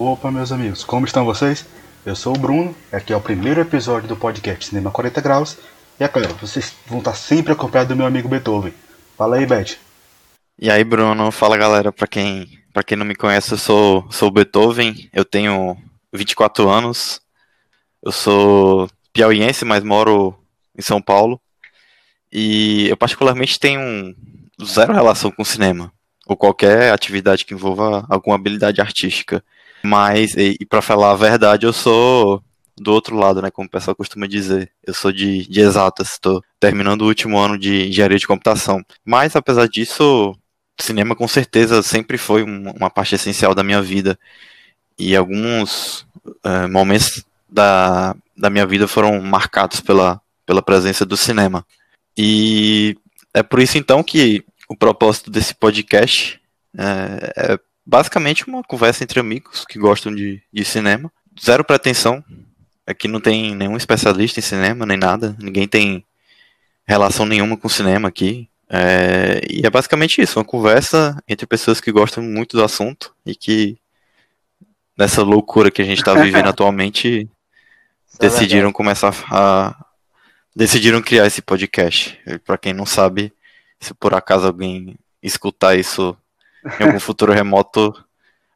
Opa, meus amigos, como estão vocês? Eu sou o Bruno, aqui é o primeiro episódio do podcast Cinema 40 Graus. E é claro, vocês vão estar sempre acompanhados do meu amigo Beethoven. Fala aí, Beth. E aí, Bruno, fala galera, pra quem, pra quem não me conhece, eu sou, sou o Beethoven, eu tenho 24 anos, eu sou piauiense, mas moro em São Paulo. E eu particularmente tenho zero relação com cinema, ou qualquer atividade que envolva alguma habilidade artística. Mas, e, e para falar a verdade, eu sou do outro lado, né, como o pessoal costuma dizer. Eu sou de, de exatas, estou terminando o último ano de engenharia de computação. Mas, apesar disso, cinema com certeza sempre foi uma parte essencial da minha vida. E alguns uh, momentos da, da minha vida foram marcados pela, pela presença do cinema. E é por isso então que o propósito desse podcast é, é basicamente uma conversa entre amigos que gostam de, de cinema. Zero pretensão. Aqui não tem nenhum especialista em cinema, nem nada. Ninguém tem relação nenhuma com cinema aqui. É, e é basicamente isso, uma conversa entre pessoas que gostam muito do assunto e que nessa loucura que a gente está vivendo atualmente é decidiram começar a decidiram criar esse podcast. Para quem não sabe, se por acaso alguém escutar isso em algum futuro remoto,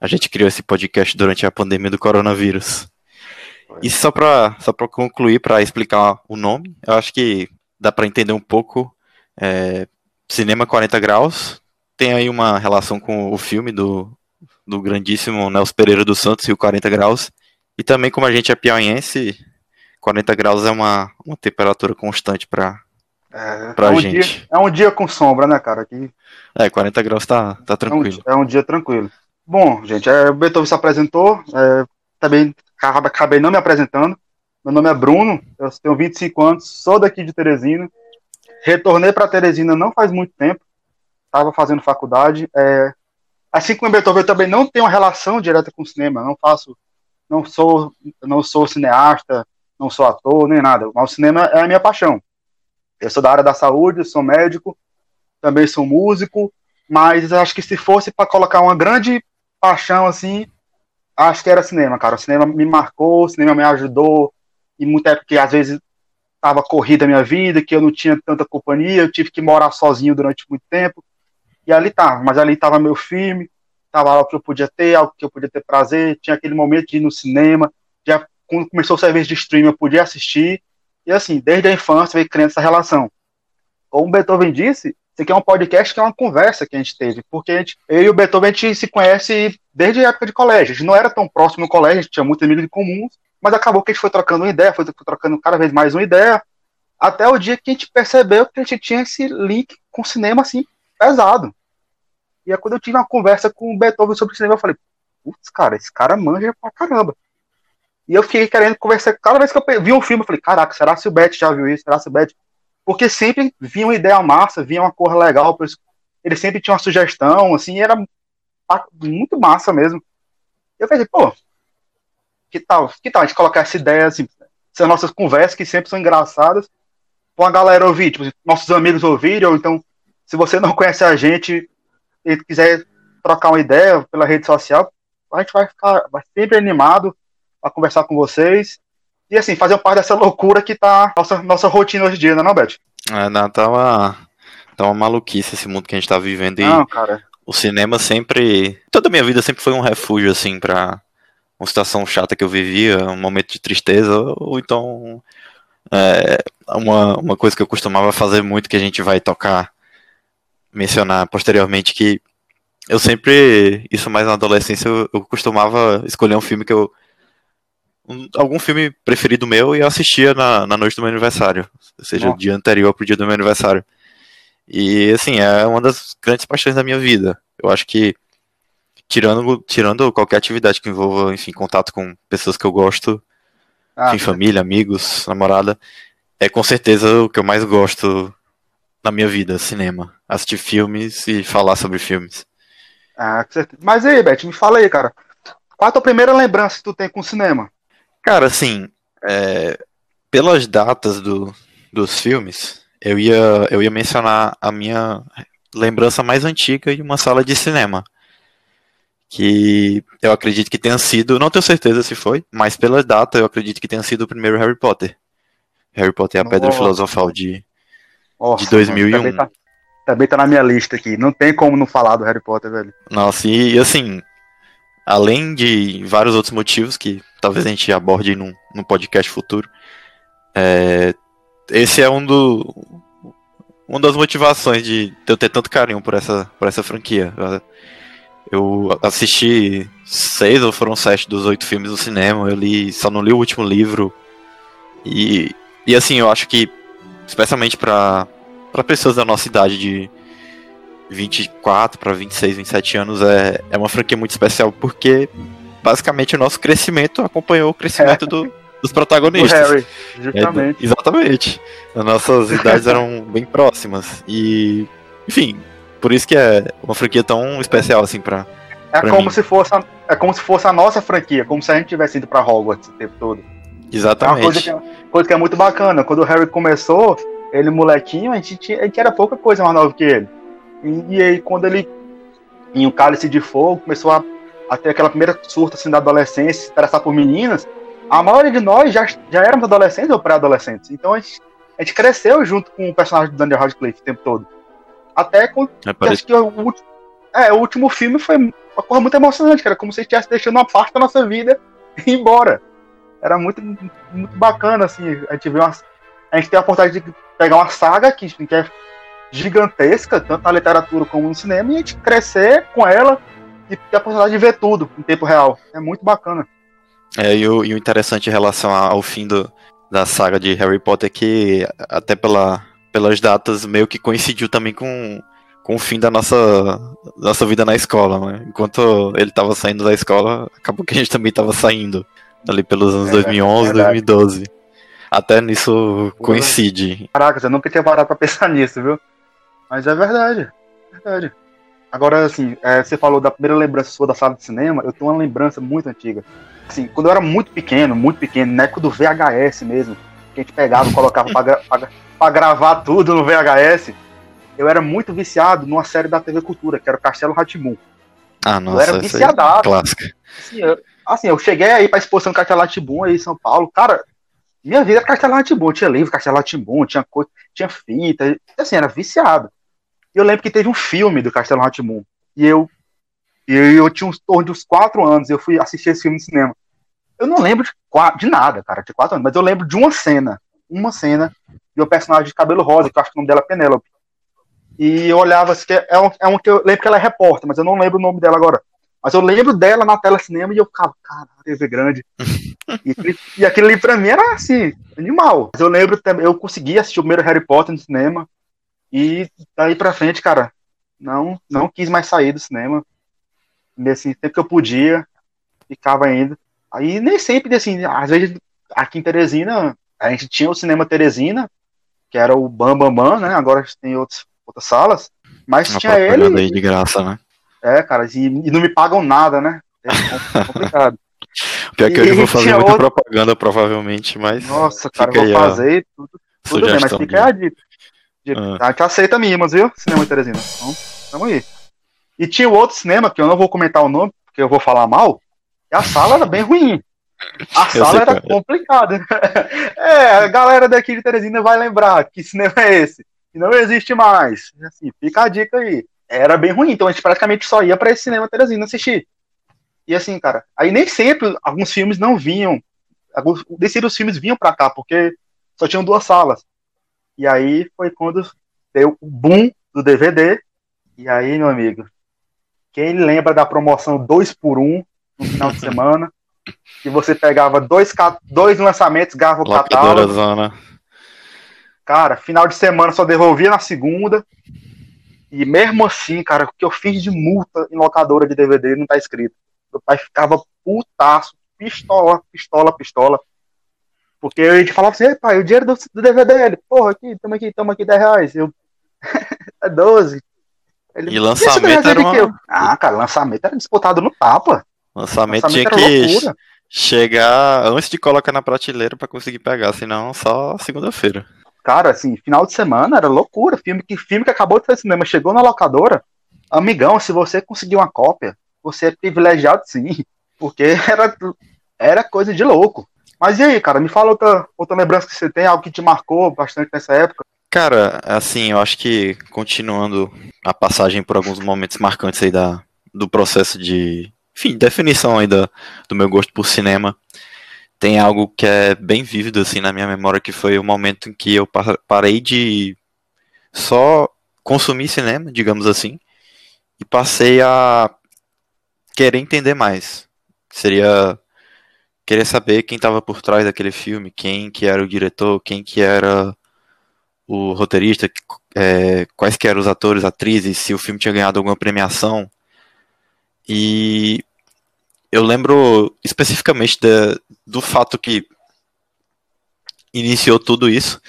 a gente criou esse podcast durante a pandemia do coronavírus. E só para só concluir, para explicar o nome, eu acho que dá para entender um pouco. É, Cinema 40 Graus tem aí uma relação com o filme do, do grandíssimo Nelson Pereira dos Santos e o 40 Graus. E também, como a gente é piauiense, 40 graus é uma, uma temperatura constante para é, pra é um gente. Dia, é um dia com sombra, né, cara? Aqui... É, 40 graus tá, tá tranquilo. É um, é um dia tranquilo. Bom, gente, é, o Beethoven se apresentou, é, também acabei não me apresentando. Meu nome é Bruno, eu tenho 25 anos, sou daqui de Teresina. Retornei para Teresina não faz muito tempo, estava fazendo faculdade. É, assim como o Beethoven, eu também não tenho uma relação direta com o cinema, não faço, não sou, não sou cineasta, não sou ator nem nada, mas o cinema é a minha paixão. Eu sou da área da saúde, sou médico, também sou músico, mas acho que se fosse para colocar uma grande paixão assim, acho que era cinema, cara. O cinema me marcou, o cinema me ajudou, e muita época que às vezes estava corrida a minha vida, que eu não tinha tanta companhia, eu tive que morar sozinho durante muito tempo, e ali tava, mas ali tava meu filme, tava algo que eu podia ter, algo que eu podia ter prazer, tinha aquele momento de ir no cinema, já quando começou o serviço de streaming eu podia assistir, e assim, desde a infância veio criando essa relação. Como o Beethoven disse, isso aqui é um podcast que é uma conversa que a gente teve, porque a gente, eu e o Beethoven a gente se conhece desde a época de colégio. A gente não era tão próximo no colégio, a gente tinha muitos amigos comum, mas acabou que a gente foi trocando uma ideia, foi trocando cada vez mais uma ideia, até o dia que a gente percebeu que a gente tinha esse link com o cinema assim, pesado. E aí, quando eu tive uma conversa com o Beethoven sobre cinema, eu falei, putz, cara, esse cara manja pra caramba. E eu fiquei querendo conversar. Cada vez que eu vi um filme, eu falei, caraca, será que o Beth já viu isso? Será que o Beth. Porque sempre vinha uma ideia massa, vinha uma cor legal. Ele sempre tinha uma sugestão, assim, era muito massa mesmo. Eu falei, pô, que tal? Que tal a gente colocar essa ideia, assim, essas nossas conversas que sempre são engraçadas, com a galera ouvir, tipo, nossos amigos ouvirem, ou então, se você não conhece a gente e quiser trocar uma ideia pela rede social, a gente vai ficar vai sempre animado a conversar com vocês. E assim, fazer parte dessa loucura que tá nossa, nossa rotina hoje em dia, né, não, Beth? É, não, tá uma, tá uma maluquice esse mundo que a gente tá vivendo. E não, cara. O cinema sempre. Toda a minha vida sempre foi um refúgio, assim, pra uma situação chata que eu vivia, um momento de tristeza, ou então. É, uma, uma coisa que eu costumava fazer muito, que a gente vai tocar, mencionar posteriormente, que eu sempre, isso mais na adolescência, eu, eu costumava escolher um filme que eu um, algum filme preferido meu e eu assistia na, na noite do meu aniversário, ou seja, o dia anterior pro dia do meu aniversário. E assim, é uma das grandes paixões da minha vida. Eu acho que tirando, tirando qualquer atividade que envolva, enfim, contato com pessoas que eu gosto, ah, enfim, família, amigos, namorada, é com certeza o que eu mais gosto na minha vida, cinema. Assistir filmes e falar sobre filmes. Ah, com certeza. Mas aí, Beth, me fala aí, cara. Qual a tua primeira lembrança que tu tem com o cinema? Cara, assim, é, pelas datas do, dos filmes, eu ia, eu ia mencionar a minha lembrança mais antiga de uma sala de cinema. que eu acredito que tenha sido, não tenho certeza se foi, mas pela data eu acredito que tenha sido o primeiro Harry Potter. Harry Potter é a Pedra Filosofal de, Nossa, de 2001. Também tá, também tá na minha lista aqui. Não tem como não falar do Harry Potter, velho. Nossa, e assim, além de vários outros motivos que talvez a gente aborde num, num podcast futuro, é, esse é um do uma das motivações de eu ter tanto carinho por essa, por essa franquia. Eu assisti seis ou foram sete dos oito filmes no cinema, eu li, só não li o último livro. E, e assim, eu acho que, especialmente para pessoas da nossa idade de 24 para 26, 27 anos, é, é uma franquia muito especial porque basicamente o nosso crescimento acompanhou o crescimento é. do, dos protagonistas. O Harry, justamente. É, exatamente. As nossas idades eram bem próximas. E, enfim, por isso que é uma franquia tão especial assim para é como mim. se fosse a, é como se fosse a nossa franquia, como se a gente tivesse ido para Hogwarts o tempo todo. Exatamente. É uma coisa que, é, coisa que é muito bacana. Quando o Harry começou, ele molequinho, a gente, tinha, a gente era pouca coisa mais nova que ele. E, e aí, quando ele, em um cálice de fogo, começou a, a ter aquela primeira surta assim, da adolescência, se interessar por meninas, a maioria de nós já, já éramos adolescentes ou pré-adolescentes. Então a gente, a gente cresceu junto com o personagem do Daniel Radcliffe o tempo todo. Até com. É, acho que o, é, o último filme foi uma coisa muito emocionante, cara. Como se estivesse deixando uma parte da nossa vida e ir embora. Era muito, muito bacana, assim. A gente vê uma, A gente tem a oportunidade de pegar uma saga que, que é gigantesca, tanto na literatura como no cinema, e a gente crescer com ela e ter a oportunidade de ver tudo em tempo real. É muito bacana. É, e o, e o interessante em relação ao fim do, da saga de Harry Potter é que, até pela, pelas datas, meio que coincidiu também com, com o fim da nossa, nossa vida na escola. Né? Enquanto ele estava saindo da escola, acabou que a gente também estava saindo, ali pelos anos é, 2011, é 2012. Até nisso coincide. Caraca, eu nunca tinha parado pra pensar nisso, viu? Mas é verdade. É verdade. Agora, assim, é, você falou da primeira lembrança sua da sala de cinema, eu tenho uma lembrança muito antiga. Assim, quando eu era muito pequeno, muito pequeno, na época do VHS mesmo, que a gente pegava e colocava pra, gra pra, pra, gravar tudo no VHS, eu era muito viciado numa série da TV Cultura, que era o Castelo Ratimum. Ah, nossa, eu era viciadado. Clássica. Assim eu, assim, eu cheguei aí pra exposição do Castelo Ratimum aí em São Paulo, cara, minha vida era Castelo Ratimum, tinha livro Castelo Ratimum, tinha coisa, tinha fita, assim, era viciado. E eu lembro que teve um filme do Castelo Ratimum. E eu, eu, eu tinha uns torno de uns quatro anos, eu fui assistir esse filme no cinema. Eu não lembro de, de nada, cara, de quatro anos, mas eu lembro de uma cena. Uma cena de um personagem de cabelo rosa, que eu acho que o nome dela é Penélope. E eu olhava assim, que é um, é um que eu lembro que ela é repórter, mas eu não lembro o nome dela agora. Mas eu lembro dela na tela cinema e eu ficava, caralho, TV grande. e, e aquilo ali pra mim era assim, animal. Mas eu lembro também, eu consegui assistir o primeiro Harry Potter no cinema. E daí pra frente, cara, não, não quis mais sair do cinema. E, assim, sempre que eu podia, ficava indo. Aí nem sempre, assim, às vezes aqui em Teresina, a gente tinha o cinema Teresina, que era o Bam Bam Bam, né? Agora a gente tem outros, outras salas. Mas Uma tinha ele. Aí de graça, né? É, cara, e, e não me pagam nada, né? É complicado. Pior que eu vou fazer muita outro... propaganda, provavelmente, mas. Nossa, cara, eu vou fazer tudo, tudo bem, mas fica aí a dica. Ah. A gente aceita mínimas, viu? Cinema Teresina. Então, tamo aí. E tinha o outro cinema, que eu não vou comentar o nome, porque eu vou falar mal, e a sala era bem ruim. A sala era é. complicada. é, a galera daqui de Teresina vai lembrar que cinema é esse. Que não existe mais. Assim, fica a dica aí. Era bem ruim, então a gente praticamente só ia para esse cinema Teresina assistir. E assim, cara, aí nem sempre alguns filmes não vinham. Alguns, os filmes vinham para cá, porque só tinham duas salas. E aí foi quando deu o boom do DVD. E aí, meu amigo, quem lembra da promoção 2 por 1 um, no final de semana? que você pegava dois, dois lançamentos, garra o catálogo. Zona. Cara, final de semana só devolvia na segunda. E mesmo assim, cara, o que eu fiz de multa em locadora de DVD não tá escrito. Meu pai ficava putaço, pistola, pistola, pistola. Porque a gente falava assim, pai, o dinheiro do, do DVD, ele, porra, aqui, toma aqui, toma aqui 10 reais. Eu, é 12. Ele, e lançamento era uma... Ah, cara, lançamento era disputado no tapa. Lançamento, lançamento tinha que chegar antes de colocar na prateleira para conseguir pegar, senão só segunda-feira. Cara, assim, final de semana era loucura. Filme que, filme que acabou de sair cinema, chegou na locadora. Amigão, se você conseguir uma cópia, você é privilegiado sim, porque era, era coisa de louco. Mas e aí, cara, me fala outra, outra lembrança que você tem, algo que te marcou bastante nessa época. Cara, assim, eu acho que continuando a passagem por alguns momentos marcantes aí da, do processo de, enfim, definição aí da, do meu gosto por cinema, tem algo que é bem vívido assim na minha memória que foi o momento em que eu parei de só consumir cinema, digamos assim, e passei a querer entender mais. Seria querer saber quem estava por trás daquele filme, quem que era o diretor, quem que era o roteirista, é, quais que eram os atores, atrizes, se o filme tinha ganhado alguma premiação. E eu lembro especificamente de, do fato que iniciou tudo isso.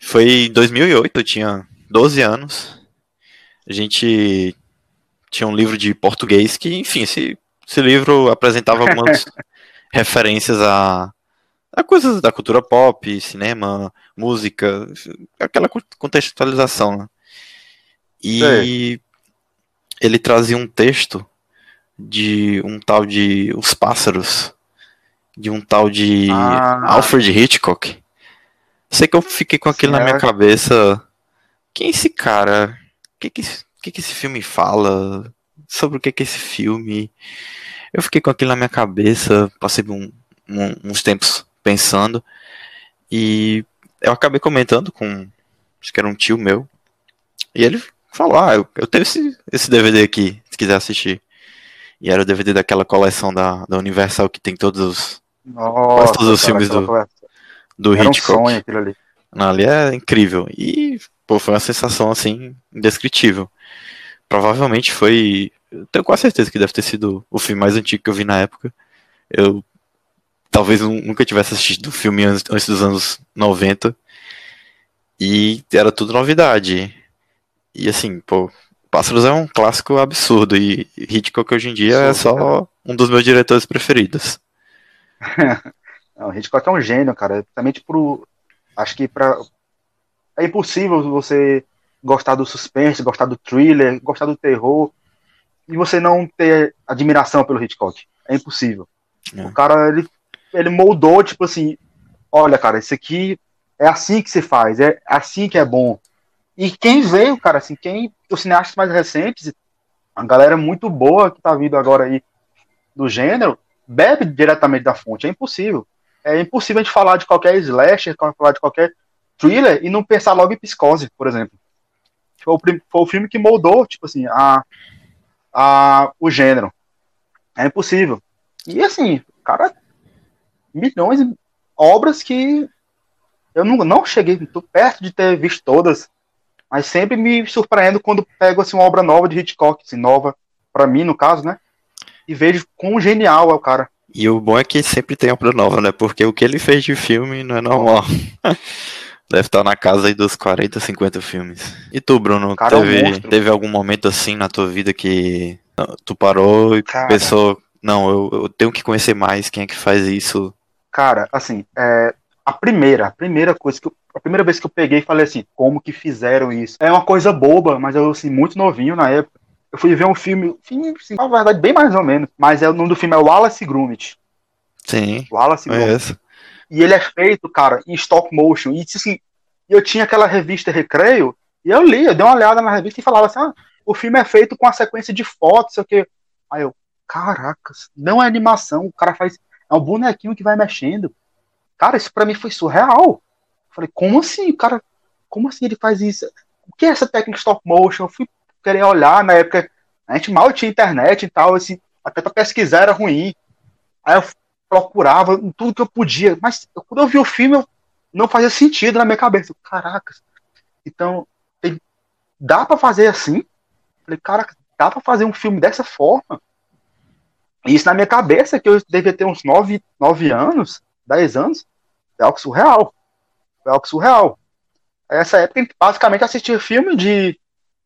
Foi em 2008, eu tinha 12 anos. A gente tinha um livro de português que, enfim, esse, esse livro apresentava algumas referências a, a coisas da cultura pop, cinema, música, aquela contextualização. Né? E ele trazia um texto de um tal de Os Pássaros, de um tal de ah. Alfred Hitchcock. Sei que eu fiquei com aquilo na minha é. cabeça. Quem é esse cara? O que que, que que esse filme fala? Sobre o que que é esse filme? Eu fiquei com aquilo na minha cabeça, passei um, um, uns tempos pensando e eu acabei comentando com, acho que era um tio meu, e ele falou, ah, eu, eu tenho esse, esse DVD aqui, se quiser assistir. E era o DVD daquela coleção da, da Universal que tem todos os, Nossa, todos os filmes do, do era Hitchcock. Um sonho aquilo ali. Não, ali é incrível. E, pô, foi uma sensação, assim, indescritível. Provavelmente foi. Eu tenho quase certeza que deve ter sido o filme mais antigo que eu vi na época. Eu talvez nunca tivesse assistido o filme antes, antes dos anos 90. E era tudo novidade. E assim, pô, Pássaros é um clássico absurdo e Hitchcock hoje em dia é só cara. um dos meus diretores preferidos. Não, Hitchcock é um gênio, cara. Principalmente pro. Acho que pra. É impossível você gostar do suspense, gostar do thriller, gostar do terror e você não ter admiração pelo Hitchcock. É impossível. É. O cara, ele, ele moldou, tipo assim, olha, cara, isso aqui é assim que se faz, é assim que é bom. E quem veio, cara, assim, quem. Os cineastas mais recentes, a galera muito boa que tá vindo agora aí do gênero, bebe diretamente da fonte. É impossível. É impossível a gente falar de qualquer slasher, falar de qualquer thriller e não pensar logo em psicose, por exemplo. Foi o, foi o filme que moldou, tipo assim, a, a, o gênero. É impossível. E assim, cara, milhões de obras que eu não, não cheguei perto de ter visto todas. Mas sempre me surpreendo quando pego assim, uma obra nova de Hitchcock, assim, nova para mim, no caso, né? E vejo quão genial é o cara. E o bom é que sempre tem obra nova, né? Porque o que ele fez de filme não é normal. Deve estar na casa aí dos 40, 50 filmes. E tu, Bruno, cara, teve, é um teve algum momento assim na tua vida que tu parou e cara, pensou, não, eu, eu, tenho que conhecer mais quem é que faz isso? Cara, assim, é, a primeira, a primeira coisa que eu, a primeira vez que eu peguei e falei assim, como que fizeram isso? É uma coisa boba, mas eu assim muito novinho na época. Eu fui ver um filme, filme assim, na verdade bem mais ou menos, mas é o nome do filme é Wallace Gromit. Sim. Wallace Gromit. E ele é feito, cara, em stop motion. E assim, eu tinha aquela revista Recreio e eu li, eu dei uma olhada na revista e falava assim: ah, o filme é feito com a sequência de fotos, sei o quê. Aí eu, caracas, não é animação, o cara faz. É um bonequinho que vai mexendo. Cara, isso para mim foi surreal. Falei, como assim, cara? Como assim ele faz isso? O que é essa técnica stop motion? Eu fui querer olhar na época. A gente mal tinha internet e tal, assim, até para pesquisar era ruim. Aí eu procurava tudo que eu podia, mas quando eu vi o filme, eu, não fazia sentido na minha cabeça. Caracas. Então, tem, dá para fazer assim? Falei, cara, dá para fazer um filme dessa forma? E isso na minha cabeça, que eu devia ter uns 9, 9 anos, 10 anos, é algo surreal. É algo surreal. Essa época, a gente basicamente assistia filme de,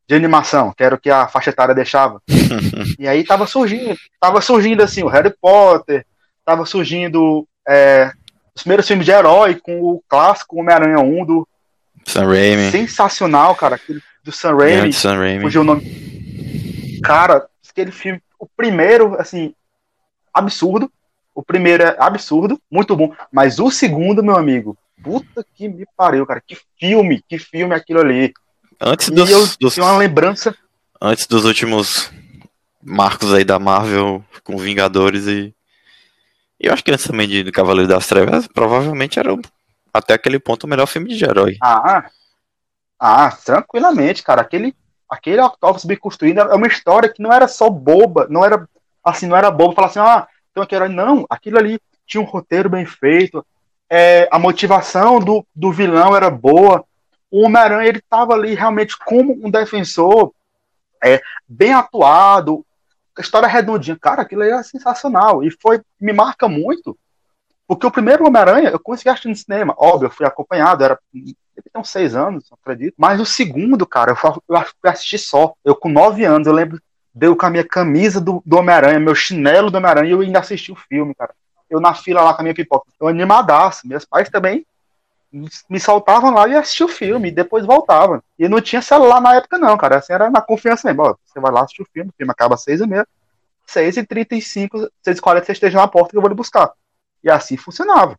de animação, que era o que a faixa etária deixava. e aí tava surgindo, tava surgindo assim, o Harry Potter, tava surgindo é, os primeiros filmes de herói, com o clássico Homem-Aranha 1 do. Sam Raimi. Sensacional, cara. Aquele do Sam Raimi. Sam Raimi. Fugiu o nome. Cara, aquele filme. o primeiro, assim, absurdo. O primeiro é absurdo, muito bom. Mas o segundo, meu amigo, puta que me pariu, cara. Que filme, que filme aquilo ali. Antes E dos, eu dos- tenho uma lembrança. antes dos últimos marcos aí da Marvel com Vingadores e. Eu acho que antes também de Cavaleiro das Trevas, provavelmente era até aquele ponto o melhor filme de herói. Ah, ah, tranquilamente, cara. Aquele, aquele Octopus bem construído é uma história que não era só boba, não era assim, não era boba falar assim, ah, então aquele herói. Não, aquilo ali tinha um roteiro bem feito, é, a motivação do, do vilão era boa. O Homem-Aranha, ele tava ali realmente como um defensor, é, bem atuado, história redondinha. Cara, aquilo aí era sensacional. E foi, me marca muito, porque o primeiro Homem-Aranha eu consegui assistir no cinema. Óbvio, eu fui acompanhado, era ele tem uns seis anos, acredito. Mas o segundo, cara, eu fui assistir só. Eu com nove anos, eu lembro, deu com a minha camisa do, do Homem-Aranha, meu chinelo do Homem-Aranha, e eu ainda assisti o filme, cara. Eu na fila lá com a minha pipoca. Eu animadaço. Meus pais também me- soltavam lá e assistiam o filme, e depois voltavam. E não tinha celular na época, não, cara. Assim, era na confiança mesmo. Ó, você vai lá assistir o filme, o filme acaba às seis e meia. 6 e 35, 6 e 40 você esteja na porta que eu vou lhe buscar. E assim funcionava.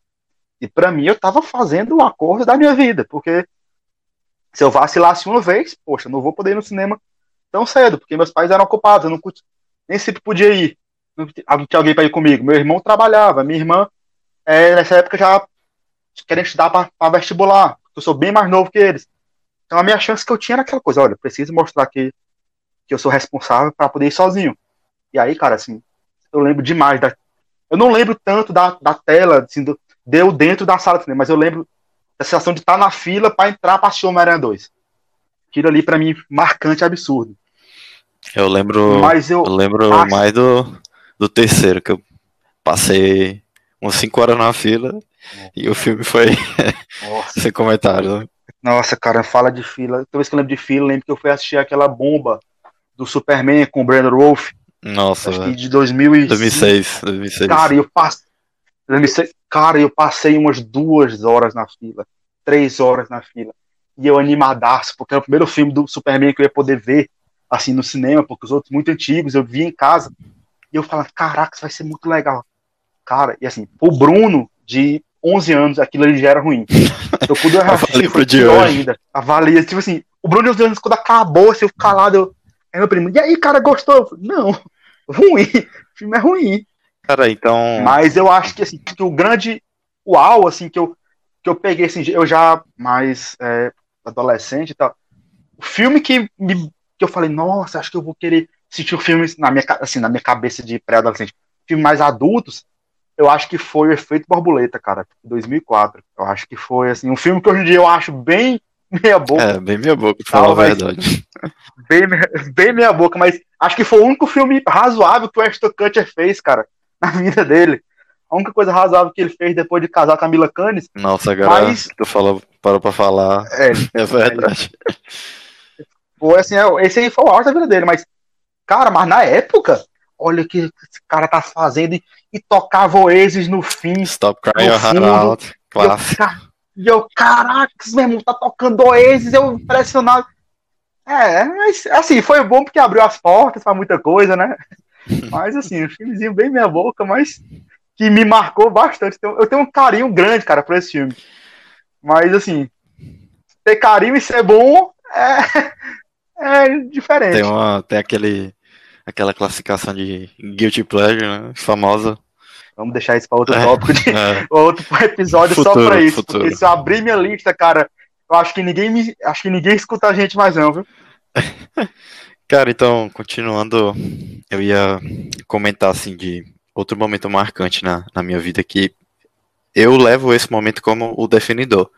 E pra mim eu tava fazendo o acordo da minha vida, porque se eu vacilasse uma vez, poxa, não vou poder ir no cinema tão cedo, porque meus pais eram ocupados, eu não nem sempre podia ir. Não tinha alguém pra ir comigo. Meu irmão trabalhava, minha irmã, é, nessa época já querendo estudar pra vestibular, eu sou bem mais novo que eles. Então a minha chance que eu tinha era aquela coisa, olha, preciso mostrar que, que eu sou responsável pra poder ir sozinho. E aí, cara, assim, eu lembro demais da. Eu não lembro tanto da, da tela, assim, do, deu dentro da sala de cinema, mas eu lembro da sensação de estar na fila pra entrar pra assistir Homem-Aranha 2. Aquilo ali, pra mim, marcante, absurdo. Eu lembro. Mas eu. Eu lembro acho- mais do, do terceiro, que eu passei umas 5 horas na fila e o filme foi sem comentário. né? nossa, cara, fala de fila. Toda vez que eu lembro de fila, lembro que eu fui assistir aquela bomba do Superman com o Brandon Wolf, Nossa, acho velho. de 2005. 2006, 2006. Cara, eu passei. Cara, eu passei umas duas horas na fila, três horas na fila. E eu animadaço, porque era o primeiro filme do Superman que eu ia poder ver, assim, no cinema, porque os outros muito antigos eu vi em casa. E eu falava, caraca, isso vai ser muito legal. Cara, e assim, o Bruno, de 11 anos, aquilo ali já era ruim. Eu pude assistir, Avalia pro de hoje. ainda. Avalia, tipo assim, o Bruno de 11 anos, quando acabou, assim, eu calado, eu... Aí meu primo, e aí, cara, gostou? Eu falei, não, ruim, o filme é ruim. Cara, então. Mas eu acho que, assim, que o grande uau, assim, que eu, que eu peguei, assim, eu já mais é, adolescente e tal, o filme que, me, que eu falei, nossa, acho que eu vou querer assistir o filme, na minha, assim, na minha cabeça de pré-adolescente, filme mais adultos, eu acho que foi o Efeito Borboleta, cara, 2004. Eu acho que foi, assim, um filme que hoje em dia eu acho bem meia boca, É, bem minha boca, pra falar a verdade. bem, bem meia boca, mas acho que foi o único filme razoável que o Ashton Kutcher fez, cara, na vida dele. A única coisa razoável que ele fez depois de casar com a Mila Kunis Nossa, agora Mas- tu falou, parou pra falar. é, É verdade. foi assim, é, esse aí foi o auge da vida dele, mas, cara, mas na época, olha o que esse cara tá fazendo e, e tocava Oasis no fim. Stop crying out. E eu, Clássico. e eu, caraca, meu irmão tá tocando Oasis, eu impressionado. É, mas assim, foi bom porque abriu as portas pra muita coisa, né? Mas assim, um filmezinho bem meia boca, mas que me marcou bastante. Então, Eu tenho um carinho grande, cara, por esse filme. Mas assim, ter carinho e ser bom é, é diferente. Tem, uma, tem aquele, aquela classificação de Guilty Pleasure, né? Famosa. Vamos deixar isso para outro É. tópico, de, É, outro episódio só Futuro, pra isso. futuro. Porque se eu abrir minha lista, cara, eu acho que ninguém me, acho que ninguém escuta a gente mais não, viu? Cara, então, continuando, eu ia comentar assim de outro momento marcante na, na minha vida que eu levo esse momento como o definidor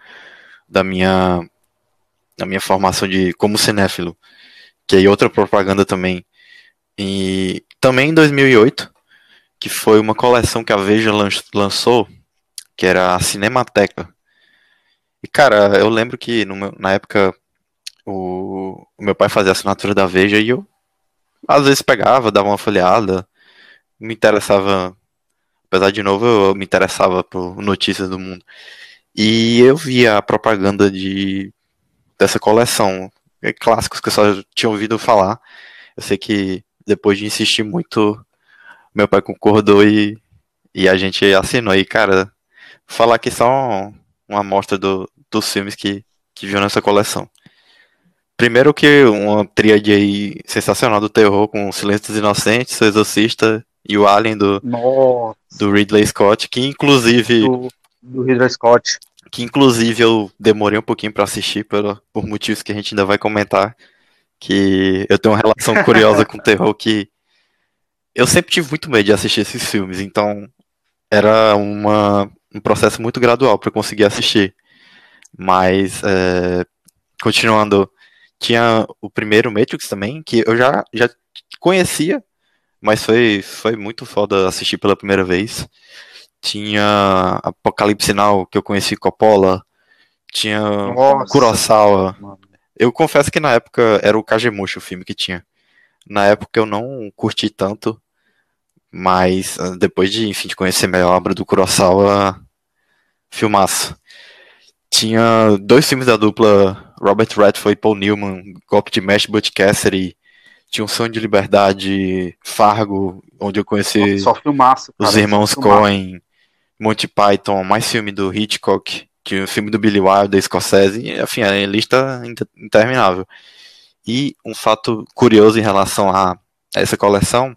da minha da minha formação de como cinéfilo, que aí outra propaganda também. E também em 2008, que foi uma coleção que a Veja lan- lançou, que era a Cinemateca. E cara, eu lembro que meu- na época o, o meu pai fazia assinatura da Veja e eu às vezes pegava, dava uma folheada, me interessava, apesar de novo, eu me interessava por notícias do mundo. E eu via a propaganda de dessa coleção, é, clássicos que eu só tinha ouvido falar. Eu sei que depois de insistir muito, meu pai concordou e, e a gente assinou. E, cara, falar aqui só uma amostra do, dos filmes que, que viu nessa coleção. Primeiro que uma tríade aí sensacional do terror com Silêncio dos Inocentes, O Exorcista e o Alien do, do Ridley Scott, que inclusive... Do, do Ridley Scott. Que inclusive eu demorei um pouquinho para assistir por, por motivos que a gente ainda vai comentar. Que eu tenho uma relação curiosa com terror que eu sempre tive muito medo de assistir esses filmes, então era uma, um processo muito gradual para conseguir assistir. Mas, é, continuando, tinha o primeiro Matrix também, que eu já, já conhecia, mas foi, foi muito foda assistir pela primeira vez. Tinha Apocalipse Now, que eu conheci Coppola. Tinha Nossa. Kurosawa. Eu confesso que na época era o Kagemusha o filme que tinha. Na época eu não curti tanto, mas ah, depois de, enfim, de conhecer melhor a obra do Kurosawa, filmaço. Tinha dois filmes da dupla Robert Redford e Paul Newman, Golpe de Mestre, Butch Cassidy. Tinha um Sonho de Liberdade, Fargo, onde eu conheci filmaço, os irmãos Coen, Monty Python, mais filme do Hitchcock, tinha um filme do Billy Wilder, Scorsese, enfim, a lista interminável. E um fato curioso em relação a essa coleção,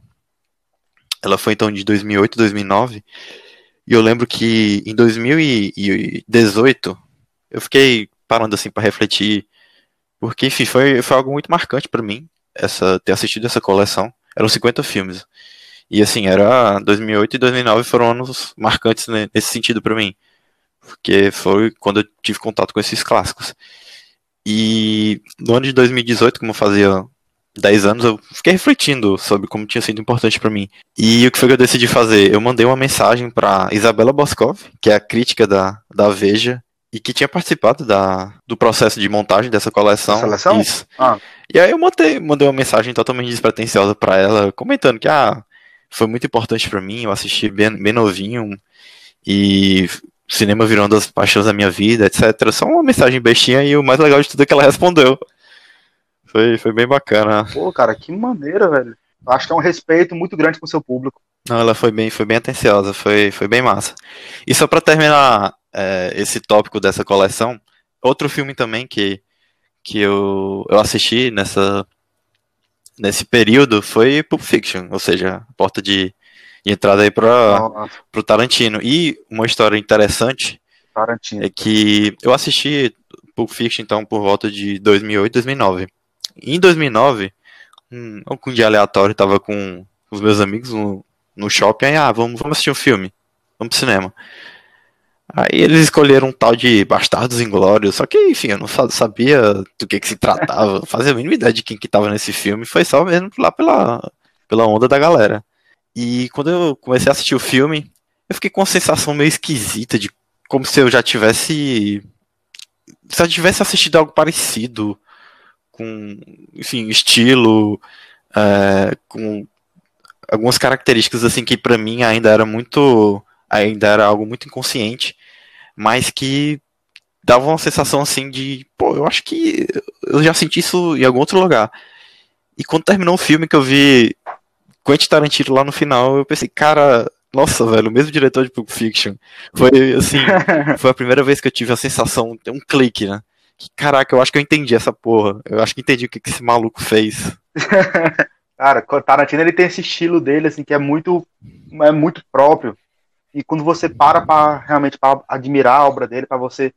ela foi então de 2008 2009, e eu lembro que em 2018 eu fiquei parando assim para refletir, porque enfim, foi, foi algo muito marcante para mim essa ter assistido essa coleção. Eram 50 filmes. E assim, era 2008 e 2009 foram anos marcantes nesse sentido para mim, porque foi quando eu tive contato com esses clássicos. E no ano de 2018, como eu fazia 10 anos, eu fiquei refletindo sobre como tinha sido importante para mim. E o que foi que eu decidi fazer? Eu mandei uma mensagem para Isabela Boscov, que é a crítica da, da Veja, e que tinha participado da, do processo de montagem dessa coleção. Seleção? Isso. Ah. E aí eu mandei, mandei uma mensagem totalmente despretensiosa para ela, comentando que ah, foi muito importante para mim, eu assisti bem, bem novinho e cinema virou uma das paixões da minha vida, etc. Só uma mensagem bestinha e o mais legal de tudo é que ela respondeu. Foi, foi bem bacana. Pô, cara, que maneira, velho. Acho que é um respeito muito grande com o seu público. Não, ela foi bem, foi bem atenciosa, foi, foi bem massa. E só para terminar é, esse tópico dessa coleção, outro filme também que, que eu, eu assisti nessa, nesse período foi Pulp Fiction, ou seja, porta de, entrada aí para o Tarantino. E uma história interessante Tarantino. é que eu assisti Pulp Fiction então por volta de 2008, 2009. Em 2009, um, um dia aleatório, tava com os meus amigos no, no shopping, aí, ah, vamos, vamos assistir um filme, vamos pro cinema. Aí eles escolheram um tal de Bastardos Inglórios, só que, enfim, eu não sabia do que, que se tratava, fazia a mínima ideia de quem que tava nesse filme, foi só mesmo lá pela, pela onda da galera. E quando eu comecei a assistir o filme, eu fiquei com uma sensação meio esquisita de como se eu já tivesse. Se eu tivesse assistido algo parecido com, enfim, estilo, é, com algumas características assim que para mim ainda era muito, ainda era algo muito inconsciente, mas que dava uma sensação assim de, pô, eu acho que eu já senti isso em algum outro lugar. E quando terminou o filme que eu vi Quentin Tarantino lá no final, eu pensei, cara, nossa, velho, o mesmo diretor de Pulp Fiction. Foi assim, foi a primeira vez que eu tive a sensação, um clique, né? que caraca, eu acho que eu entendi essa porra. Eu acho que entendi o que, que esse maluco fez. Cara, Tarantino ele tem esse estilo dele assim que é muito é muito próprio. E quando você para para realmente para admirar a obra dele, para você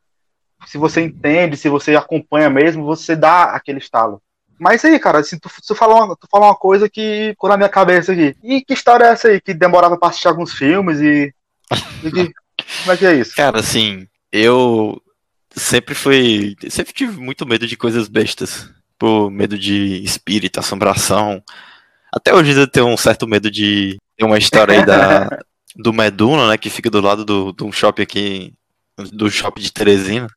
se você entende, se você acompanha mesmo, você dá aquele estalo. Mas aí, cara, assim, tu, tu, falou uma, tu falou uma coisa que ficou na minha cabeça aqui. E que história é essa aí? Que demorava pra assistir alguns filmes e. e que, como é que é isso? Cara, assim, eu sempre fui. Sempre tive muito medo de coisas bestas. Por medo de espírito, assombração. Até hoje eu tenho um certo medo de. Tem uma história aí da, do Meduna, né? Que fica do lado do, do shopping aqui. Do shopping de Teresina.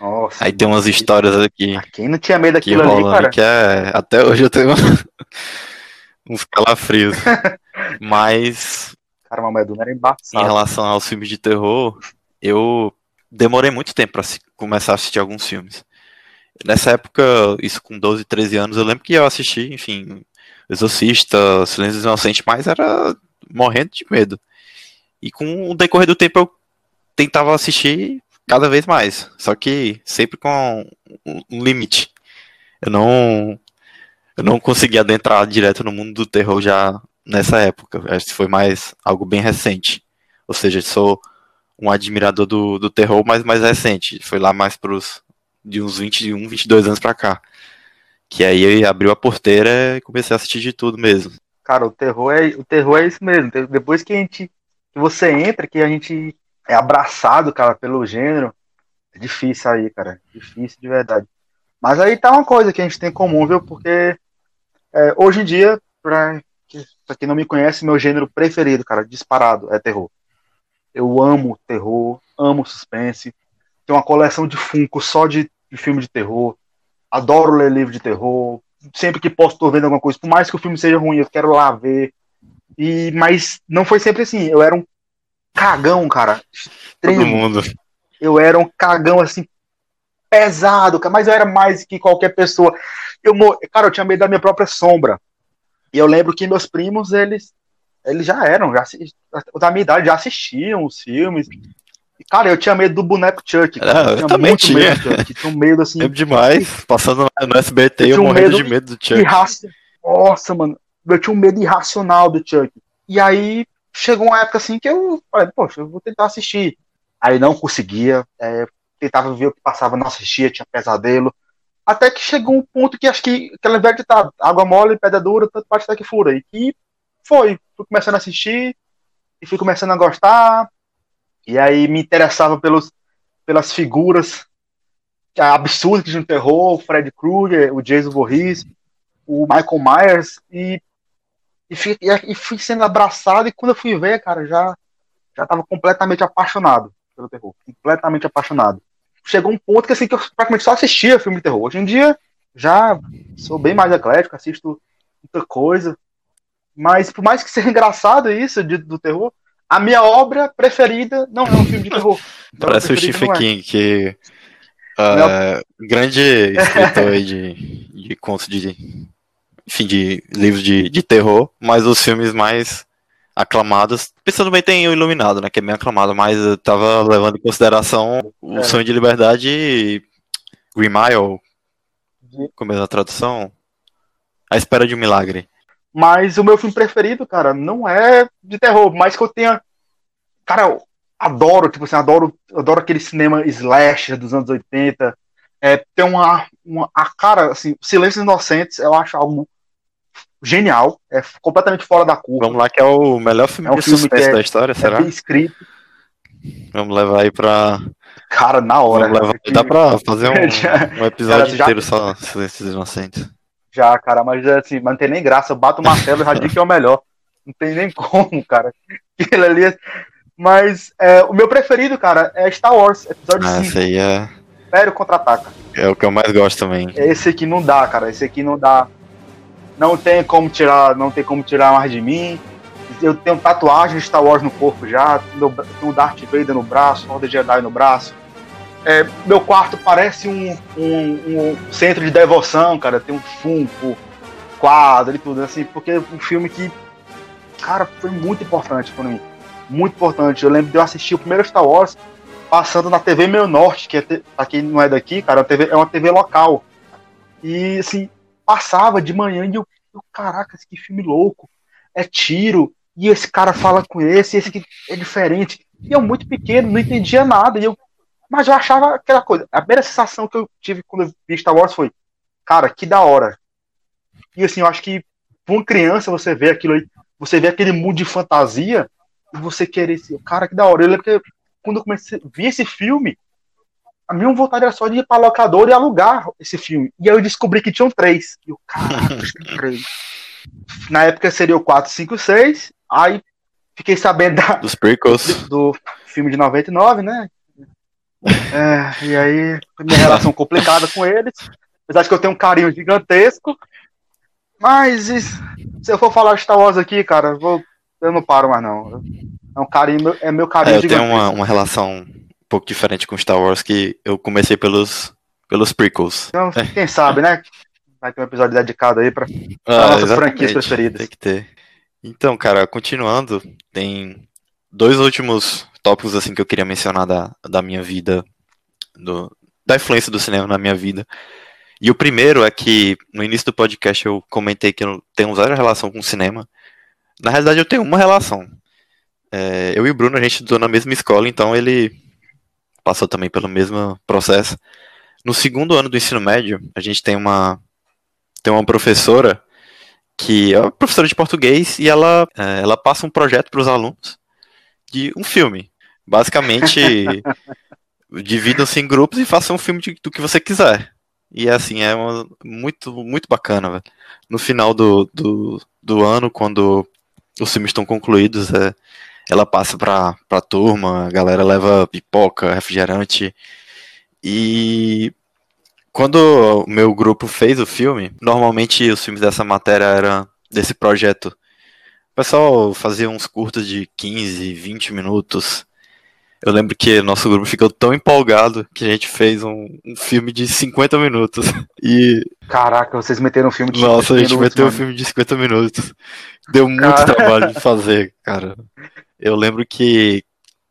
Nossa, aí tem umas histórias aqui. Quem não tinha medo daquilo ali, cara? Que é, até hoje eu tenho uns calafrios. Mas. Cara, o Meduna era embaçado. Em relação aos filmes de terror, eu demorei muito tempo para começar a assistir alguns filmes. Nessa época, isso com 12, 13 anos, eu lembro que eu assisti, enfim, Exorcista, Silêncio dos Inocentes, mas era morrendo de medo. E com o decorrer do tempo eu tentava assistir cada vez mais, só que sempre com um limite. Eu não eu não consegui adentrar direto no mundo do terror já nessa época. Acho que foi mais algo bem recente. Ou seja, sou um admirador do, do terror, mas mais recente. Foi lá mais pros de uns 21, 22 anos pra cá. Que aí abriu a porteira e comecei a assistir de tudo mesmo. Cara, o terror é, o terror é isso mesmo. Depois que a gente que você entra, que a gente é abraçado, cara, pelo gênero, é difícil aí, cara. Difícil de verdade. Mas aí tá uma coisa que a gente tem em comum, viu? Porque é, hoje em dia, pra, pra quem não me conhece, meu gênero preferido, cara, disparado, é terror. Eu amo terror, amo suspense. Tenho uma coleção de Funko só de, de filme de terror. Adoro ler livro de terror. Sempre que posso, tô vendo alguma coisa. Por mais que o filme seja ruim, eu quero lá ver. E, mas não foi sempre assim. Eu era um cagão, cara. Extremo. Todo mundo. Eu era um cagão assim, pesado, mas eu era mais que qualquer pessoa. Eu, cara, eu tinha medo da minha própria sombra. E eu lembro que meus primos, eles, eles já eram, já, da minha idade, já assistiam os filmes. E, cara, eu tinha medo do boneco Chuck. Cara. eu, eu também tinha. Medo, tinha um medo assim. Medo demais. Passando no SBT, eu, eu morrendo de medo do Chuck. Nossa, mano. Eu tinha um medo irracional do Chuck. E aí chegou uma época assim que eu falei, poxa, eu vou tentar assistir. Aí não conseguia. É, tentava ver o que passava, não assistia, tinha pesadelo. Até que chegou um ponto que acho que aquela velha ditado, água mole, pedra dura, tanto parte até que fura. E que foi, fui começando a assistir, e fui começando a gostar, e aí me interessava pelos, pelas figuras absurdas que tinha no terror, o Fred Krueger, o Jason Voorhees, o Michael Myers, e, e, fui, e fui sendo abraçado, e quando eu fui ver, cara, já já estava completamente apaixonado pelo terror, completamente apaixonado chegou um ponto que assim que eu praticamente só assistia filme de terror. Hoje em dia já sou bem mais eclético, assisto muita coisa. Mas por mais que seja engraçado isso de, do terror, a minha obra preferida não é um filme de terror. Parece o Stephen é. King, que uh, grande escritor de, de contos de enfim, de livros de, de terror, mas os filmes mais aclamadas. Pensando bem, tem o Iluminado, né? Que é bem aclamado, mas eu tava levando em consideração o é. Sonho de Liberdade e Green Mile. Como é a tradução? A Espera de um Milagre. Mas o meu filme preferido, cara, não é de terror, mas que eu tenha. Cara, eu adoro, tipo assim, adoro, adoro aquele cinema slasher dos anos 80. É, tem uma, uma. A cara, assim, Silêncios Inocentes, eu acho algo genial, é completamente fora da curva. Vamos lá, que é o melhor filme, é um de filme suspense é, da história, será? É escrito. Vamos levar aí pra. Cara, na hora. Levar... Dá pra fazer um, um episódio já... inteiro só Silêncios Inocentes. Já, cara, mas assim, mas não tem nem graça. Eu bato o martelo e já digo que é o melhor. Não tem nem como, cara. Aquilo ali. É... Mas é, o meu preferido, cara, é Star Wars, episódio ah, 5. Esse aí é. Império contra-ataca. É o que eu mais gosto também. Esse aqui não dá, cara. Esse aqui não dá não tem como tirar, não tem como tirar mais de mim. Eu tenho tatuagem de Star Wars no corpo já, meu, tenho Darth Vader no braço, Horda Jedi no braço. É, meu quarto parece um, um, um, centro de devoção, cara. Tem um Funko, quadro e tudo, assim, porque é um filme que, cara, foi muito importante para mim. Muito importante. Eu lembro de eu assistir o primeiro Star Wars passando na TV Meu Norte, que é, pra quem não é daqui, cara, é uma TV local. E, assim, passava de manhã e eu, caraca, que filme louco. É tiro, e esse cara fala com esse, esse aqui é diferente. E eu muito pequeno, não entendia nada. E eu, mas eu achava aquela coisa. A primeira sensação que eu tive quando eu vi Star Wars foi, cara, que da hora. E assim, eu acho que pra uma criança você vê aquilo aí, você vê aquele mundo de fantasia, e você querer esse, cara, que da hora. Eu lembro que quando eu comecei ver esse filme, a minha vontade era só de ir pra locadora e alugar esse filme. E aí eu descobri que tinham três. E eu, caraca, tem três. Na época seria o 4, 5, 6. Aí fiquei sabendo da, dos prequels. Do, do filme de 99, né? É, e aí, minha relação complicada com eles. Apesar de que eu tenho um carinho gigantesco. Mas se eu for falar Star Wars aqui, cara, eu, vou, eu não paro mais não. É um carinho, é meu carinho é, eu gigantesco. tenho uma, uma relação pouco diferente com Star Wars, que eu comecei pelos, pelos prequels. Então, quem sabe, né? vai ter um episódio dedicado aí para Ah, nossas franquias preferidas. Tem que ter. Então, cara, continuando, tem dois últimos tópicos assim que eu queria mencionar da, da minha vida, do, da influência do cinema na minha vida. E o primeiro é que no início do podcast eu comentei que eu tenho zero relação com o cinema. Na realidade, eu tenho uma relação. É, eu e o Bruno, a gente estudou na mesma escola, então ele passou também pelo mesmo processo. No segundo ano do ensino médio, a gente tem uma, tem uma professora que é uma professora de português e ela, é, ela passa um projeto para os alunos de um filme. Basicamente, dividam-se em grupos e façam um filme de- do que você quiser. E assim, é uma- muito, muito bacana, velho. No final do, do, do ano, quando os filmes estão concluídos, é, ela passa pra, pra turma, a galera leva pipoca, refrigerante. E quando o meu grupo fez o filme, normalmente os filmes dessa matéria eram desse projeto. O pessoal fazia uns curtos de 15, 20 minutos. Eu lembro que nosso grupo ficou tão empolgado que a gente fez um, um filme de 50 minutos. E, Caraca, vocês meteram um filme de nossa, a 50 gente minutos, meteu um mano. filme de 50 minutos. Deu muito Cara. trabalho de fazer, cara. Eu lembro que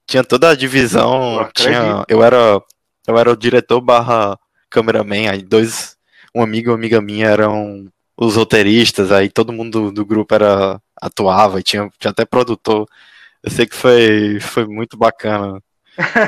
tinha toda a divisão, Eu tinha, eu era eu era o diretor barra cameraman, aí dois, um amigo e uma amiga minha eram os roteiristas, aí todo mundo do, do grupo era atuava e tinha, tinha até produtor. Eu sei que foi, foi muito bacana,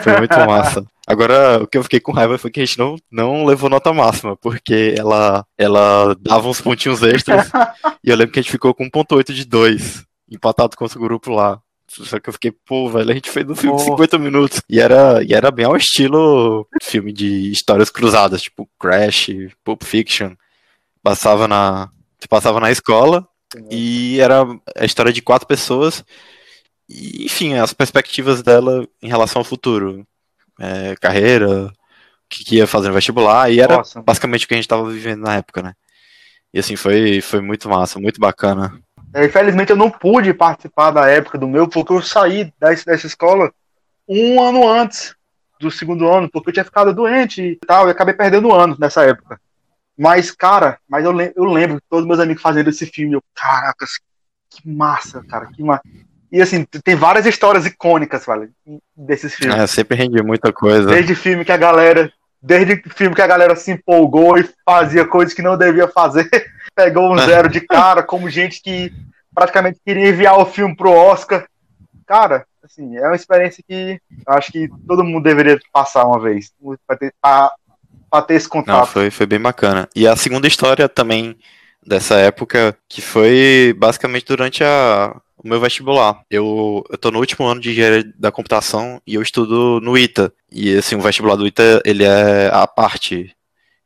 foi muito massa. Agora, o que eu fiquei com raiva foi que a gente não, não levou nota máxima, porque ela, ela dava uns pontinhos extras, e eu lembro que a gente ficou com 1.8 de 2, empatado com o grupo lá. Só que eu fiquei, pô, velho, a gente fez um filme de Pô. 50 minutos. E era, e era bem ao estilo filme de histórias cruzadas, tipo Crash, Pulp Fiction. Passava na, se passava na escola e era a história de quatro pessoas. E, enfim, as perspectivas dela em relação ao futuro. É, carreira, o que, que ia fazer no vestibular. E era Nossa. basicamente o que a gente tava vivendo na época, né? E assim, foi, foi muito massa, muito bacana. É, Infelizmente eu não pude participar da época do meu, porque eu saí dessa, dessa escola um ano antes do segundo ano, porque eu tinha ficado doente e tal, e acabei perdendo o ano nessa época. Mas, cara, mas eu, eu lembro que todos meus amigos fazendo esse filme, eu, caracas, que massa, cara, que massa. E assim, tem várias histórias icônicas, velho, desses filmes. É, sempre rendi muita coisa. Desde filme que a galera. Desde filme que a galera se empolgou e fazia coisas que não devia fazer, pegou um zero de cara, como gente que praticamente queria enviar o filme pro Oscar. Cara, assim, é uma experiência que eu acho que todo mundo deveria passar uma vez. Pra ter, pra, pra ter esse Não, contato. foi, foi bem bacana. E a segunda história também dessa época, que foi basicamente durante a, o meu vestibular. Eu, eu tô no último ano de engenharia da computação e eu estudo no ITA. E assim, o vestibular do ITA, ele é a parte,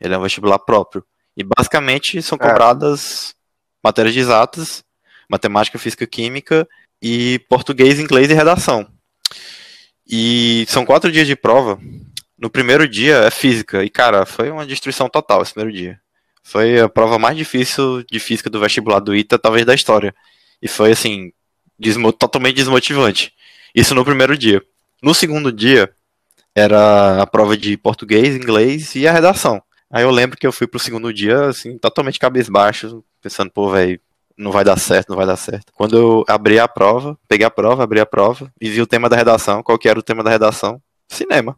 ele é um vestibular próprio. E basicamente são É. cobradas matérias de exatas, matemática, física, química e português, inglês e redação. E são quatro dias de prova. No primeiro dia é física. E, cara, foi uma destruição total esse primeiro dia. Foi a prova mais difícil de física do vestibular do ITA, talvez da história. E foi, assim, desmo- totalmente desmotivante. Isso no primeiro dia. No segundo dia, era a prova de português, inglês e a redação. Aí eu lembro que eu fui pro segundo dia, assim, totalmente cabisbaixo, pensando, pô, velho, não vai dar certo, não vai dar certo. Quando eu abri a prova, peguei a prova, abri a prova e vi o tema da redação. Qual que era o tema da redação? Cinema.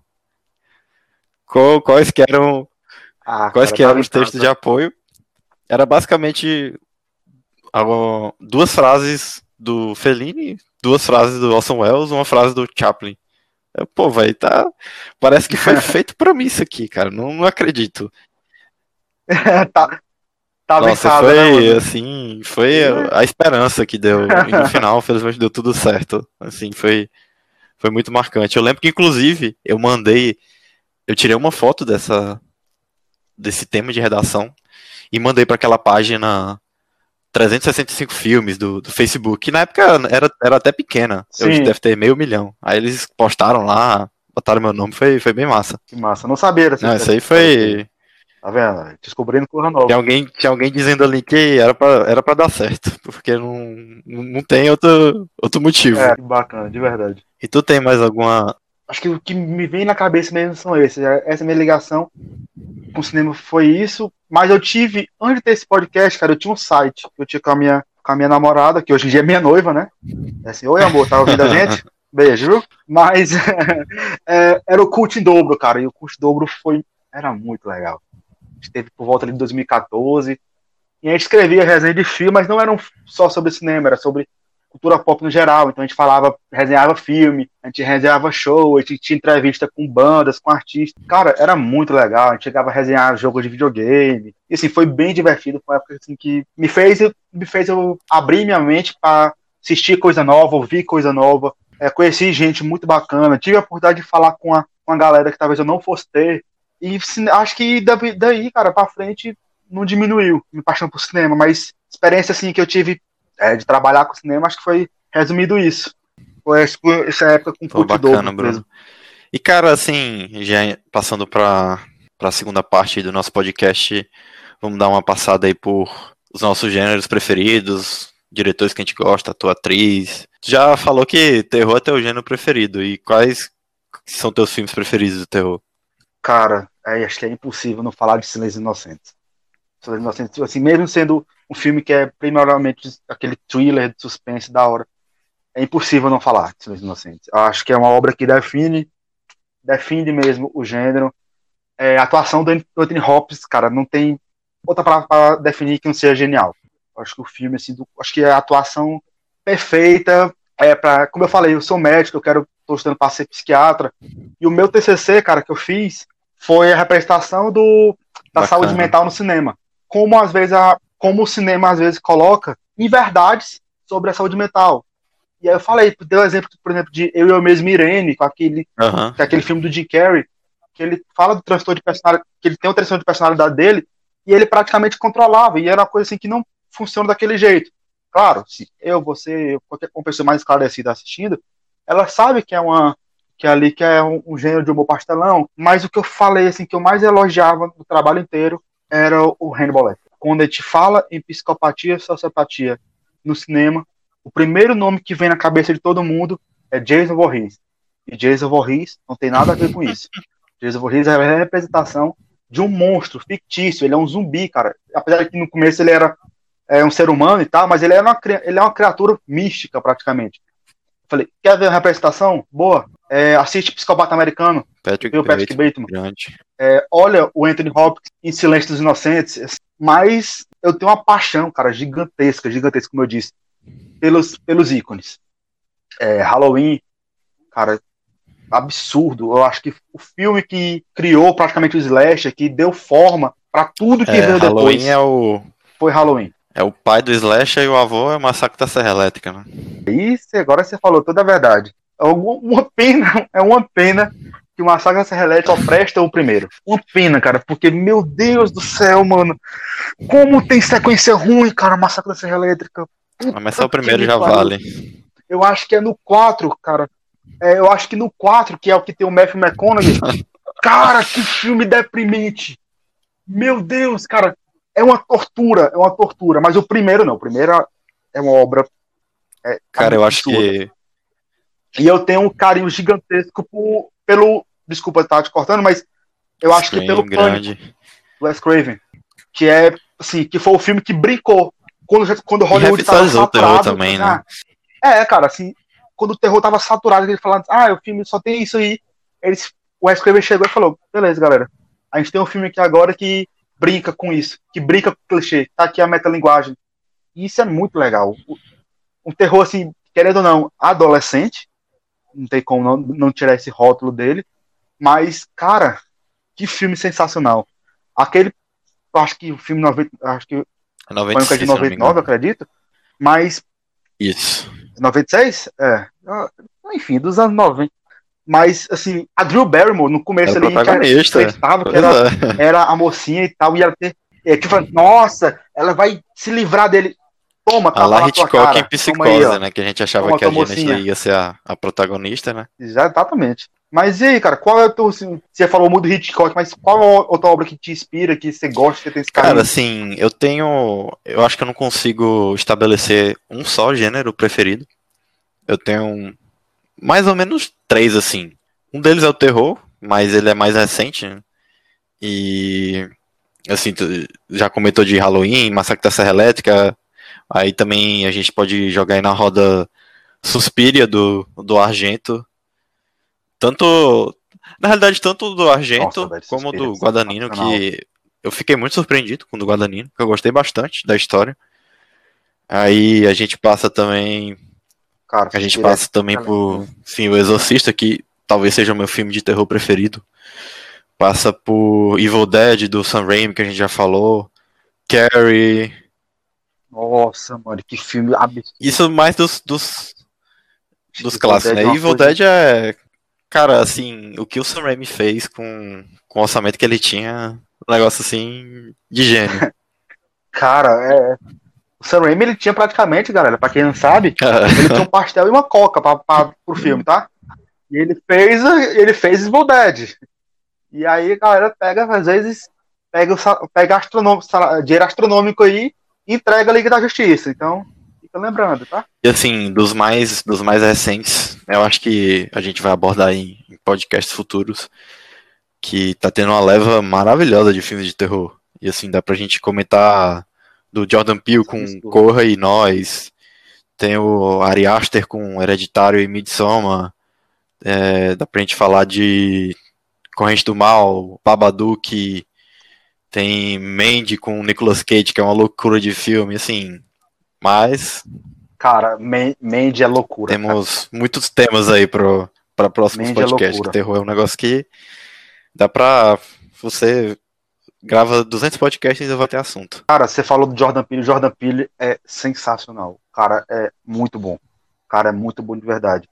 Qual- quais que eram Ah, Quais cara, que eram os textos casa. de apoio? Era basicamente duas frases do Fellini, duas frases do Orson Welles, uma frase do Chaplin. Pô, velho, tá. Parece que foi feito pra mim isso aqui, cara. Não, não acredito. tá, tava em Nossa, casa, né, foi mano? assim, foi a esperança que deu. E no final, felizmente, deu tudo certo. Assim, foi, foi muito marcante. Eu lembro que, inclusive, eu mandei. Eu tirei uma foto dessa, desse tema de redação e mandei para aquela página 365 filmes do, do Facebook, que na época era, era até pequena. Eu Sim. deve ter meio milhão. Aí eles postaram lá, botaram meu nome, foi, foi bem massa. Que massa. Não sabia dessa Não, isso aí foi. Tá vendo? Descobrindo coisa nova. Tinha alguém, tinha alguém dizendo ali que era pra, era pra dar certo, porque não, não tem outro, outro motivo. É, bacana, de verdade. E tu tem mais alguma. Acho que o que me vem na cabeça mesmo são esses. Essa minha ligação com o cinema foi isso. Mas eu tive, antes de ter esse podcast, cara, eu tinha um site que eu tinha com a minha, com a minha namorada, que hoje em dia é minha noiva, né? É assim, oi amor, tá ouvindo a gente? Beijo, viu? Mas é, era o Cult em Dobro, cara. E o Cult em Dobro foi. Era muito legal. Teve por volta de 2014. E a gente escrevia resenha de filme, mas não eram só sobre cinema, era sobre cultura pop no geral. Então a gente falava, resenhava filme, a gente resenhava show, a gente tinha entrevista com bandas, com artistas. Cara, era muito legal. A gente chegava a resenhar jogos de videogame. E assim, foi bem divertido. Foi uma época assim, que me fez, me fez eu abrir minha mente para assistir coisa nova, ouvir coisa nova. É, conheci gente muito bacana. Tive a oportunidade de falar com a, com a galera que talvez eu não fosse ter. E acho que daí, cara, pra frente não diminuiu me paixão por cinema, mas experiência assim que eu tive é, de trabalhar com cinema, acho que foi resumido isso. Foi essa época com Pô, bacana, Bruno. Mesmo. E cara, assim, já passando para para a segunda parte do nosso podcast, vamos dar uma passada aí por os nossos gêneros preferidos, diretores que a gente gosta, tua atriz. Já falou que terror é teu gênero preferido. E quais são teus filmes preferidos do terror? Cara, é, acho que é impossível não falar de Silêncio Inocentes. Silêncio Inocentes, assim, mesmo sendo um filme que é primordialmente aquele thriller de suspense da hora, é impossível não falar de Silêncio Inocentes. Eu acho que é uma obra que define, define mesmo o gênero. É, a atuação do Anthony Hopkins, cara, não tem outra palavra para definir que não seja genial. Acho que o filme, assim, do, acho que é a atuação perfeita. É para, como eu falei, eu sou médico, eu quero, tô estudando para ser psiquiatra. E o meu TCC, cara, que eu fiz, foi a representação do, da Bacana. saúde mental no cinema. Como às vezes a, como o cinema às vezes coloca inverdades sobre a saúde mental. E aí eu falei, deu exemplo, por exemplo, de Eu e Eu Mesmo Irene, com aquele, uhum. com aquele filme do Jim Carrey, que ele fala do transtorno de personalidade, que ele tem um transtorno de personalidade dele, e ele praticamente controlava, e era uma coisa assim que não funciona daquele jeito. Claro, se eu, você, qualquer pessoa mais esclarecida assistindo, ela sabe que é uma que ali que é um, um gênero de humor pastelão, mas o que eu falei assim que eu mais elogiava no trabalho inteiro era o Hannibal Lecter. Quando a gente fala em psicopatia e sociopatia no cinema, o primeiro nome que vem na cabeça de todo mundo é Jason Voorhees. E Jason Voorhees não tem nada a ver com isso. Jason Voorhees é a representação de um monstro fictício, ele é um zumbi, cara. Apesar de que no começo ele era é, um ser humano e tal, mas ele é uma, ele é uma criatura mística, praticamente. Falei, quer ver uma representação? Boa. É, assiste Psicopata Americano. Patrick, o Patrick Bateman. É, olha o Anthony Hopkins em Silêncio dos Inocentes. Mas eu tenho uma paixão, cara, gigantesca, gigantesca, como eu disse, pelos, pelos ícones. É, Halloween, cara, absurdo. Eu acho que o filme que criou praticamente o slasher, que deu forma para tudo que é, veio Halloween depois. é o foi Halloween. É o pai do slasher e o avô é o massacre da Serra Elétrica, né? Isso, agora você falou toda a verdade. É uma pena, é uma pena que o Massacre da Serra Elétrica só presta o primeiro. Uma pena, cara, porque, meu Deus do céu, mano. Como tem sequência ruim, cara, Massacre da Serra Elétrica. Ah, mas só o primeiro já vale. Eu acho que é no 4, cara. É, eu acho que no 4, que é o que tem o Matthew McConaughey. cara, que filme deprimente. Meu Deus, cara. É uma tortura, é uma tortura. Mas o primeiro não. O primeiro é uma obra. É, cara, eu acho que. E eu tenho um carinho gigantesco por, pelo. Desculpa estar te cortando, mas eu acho Sim, que pelo grande. Pânico, Wes Craven. Que é, assim, que foi o filme que brincou. Quando, quando Hollywood estava saturado. também, né? Ah, é, cara, assim, quando o terror tava saturado, ele falando, ah, o filme só tem isso aí. Eles, o Wes Craven chegou e falou, beleza, galera. A gente tem um filme aqui agora que brinca com isso, que brinca com o clichê. Tá aqui a metalinguagem. E isso é muito legal. Um terror, assim, querendo ou não, adolescente. Não tem como não, não tirar esse rótulo dele. Mas, cara, que filme sensacional. Aquele, acho que o filme 90, acho que 96, foi de 99, acredito. Mas. Isso. 96? É. Enfim, dos anos 90. Mas, assim, a Drew Barrymore, no começo era ali, protagonista. estava que era, é. era, a mocinha e tal, e ela ter. É, tipo, nossa, ela vai se livrar dele. Toma, tá lá Hitchcock em psicose, aí, né? Que a gente achava Toma, que a Janet ia ser a, a, protagonista, né? Exatamente. Mas e aí, cara, qual é o teu. Assim, você falou muito do Hitchcock, mas qual é a outra obra que te inspira, que você gosta, que tem esse carinho? Cara, assim, eu tenho. Eu acho que eu não consigo estabelecer um só gênero preferido. Eu tenho mais ou menos três, assim. Um deles é o terror, mas ele é mais recente. Né? E assim, já comentou de Halloween, Massacre da Serra Elétrica. Aí também a gente pode jogar aí na roda Suspiria do, do Argento. Tanto. Na realidade, tanto do Argento Nossa, como do Guadagnino, que eu fiquei muito surpreendido com o do Guadagnino, que eu gostei bastante da história. Aí a gente passa também. Cara, a gente passa também por. Sim, O Exorcista, que talvez seja o meu filme de terror preferido. Passa por Evil Dead do Sam Raimi, que a gente já falou. Carrie. Nossa, mano, que filme absurdo. Isso mais dos, dos, dos clássicos, né? É Evil coisa... Dead é. Cara, assim, o que o Sam Raimi fez com, com o orçamento que ele tinha, um negócio assim, de gênio. Cara, é. O Sam Raimi ele tinha praticamente, galera, pra quem não sabe, ele tinha um pastel e uma coca pra, pra, pro filme, tá? E ele fez, ele fez Evil Dead. E aí a galera pega, às vezes, pega, pega astronômico, dinheiro astronômico aí entrega a Liga da Justiça. Então, fica lembrando, tá? E assim, dos mais, dos mais recentes, eu acho que a gente vai abordar em, em podcasts futuros, que tá tendo uma leva maravilhosa de filmes de terror. E assim, dá pra gente comentar do Jordan Peele com Corra e Nós. Tem o Ari Aster com Hereditário e Midsommar. É, dá pra gente falar de Corrente do Mal, Babadook, tem Mandy com Nicolas Cage, que é uma loucura de filme, assim. Mas. Cara, Mandy é loucura. Temos cara. muitos temas aí pro, pra próximos Mandy podcasts. É terror é um negócio que dá pra. Você grava 200 podcasts e ainda vai ter assunto. Cara, você falou do Jordan Peele. Jordan Peele é sensacional. Cara é muito bom. Cara é muito bom de verdade.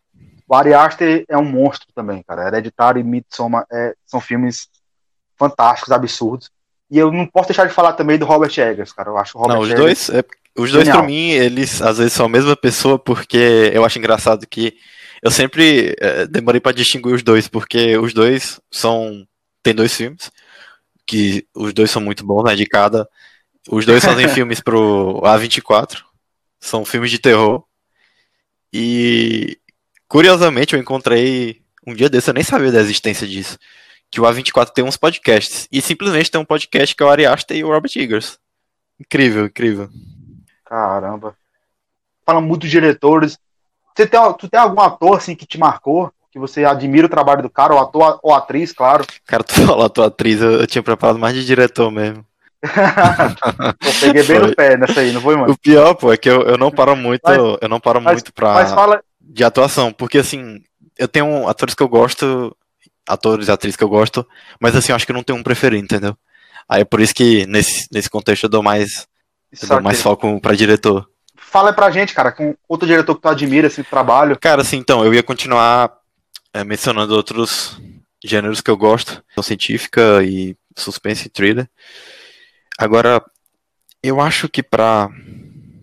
O Ari Aster é um monstro também, cara. Hereditário e Midsommar é, são filmes fantásticos, absurdos. E eu não posso deixar de falar também do Robert Eggers, cara. Eu acho o Robert Não, os Eggers dois, é, os dois para mim, eles às vezes são a mesma pessoa, porque eu acho engraçado que eu sempre é, demorei para distinguir os dois, porque os dois são tem dois filmes que os dois são muito bons, né, de cada. Os dois fazem filmes pro A24, são filmes de terror. E Curiosamente, eu encontrei um dia desse, eu nem sabia da existência disso. Que o A24 tem uns podcasts. E simplesmente tem um podcast que é o Ari Aster e o Robert Eggers. Incrível, incrível. Caramba. Fala muito de diretores. Você tem, tu tem algum ator assim que te marcou? Que você admira o trabalho do cara, ou ator ou atriz, claro. Cara, tu falou ator atriz, eu, eu tinha preparado mais de diretor mesmo. eu peguei bem foi. no pé nessa aí, não foi, mano? O pior, pô, é que eu, eu não paro muito, mas, eu não paro mas, muito pra. Fala, de atuação, porque assim, eu tenho atores que eu gosto, atores e atrizes que eu gosto, mas assim, eu acho que eu não tenho um preferido, entendeu? Aí é por isso que nesse, nesse contexto eu dou mais, eu dou mais foco pra diretor. Fala pra gente, cara, com outro diretor que tu admira esse trabalho. Cara, assim, então, eu ia continuar é, mencionando outros gêneros que eu gosto, científica e suspense e thriller. Agora, eu acho que pra,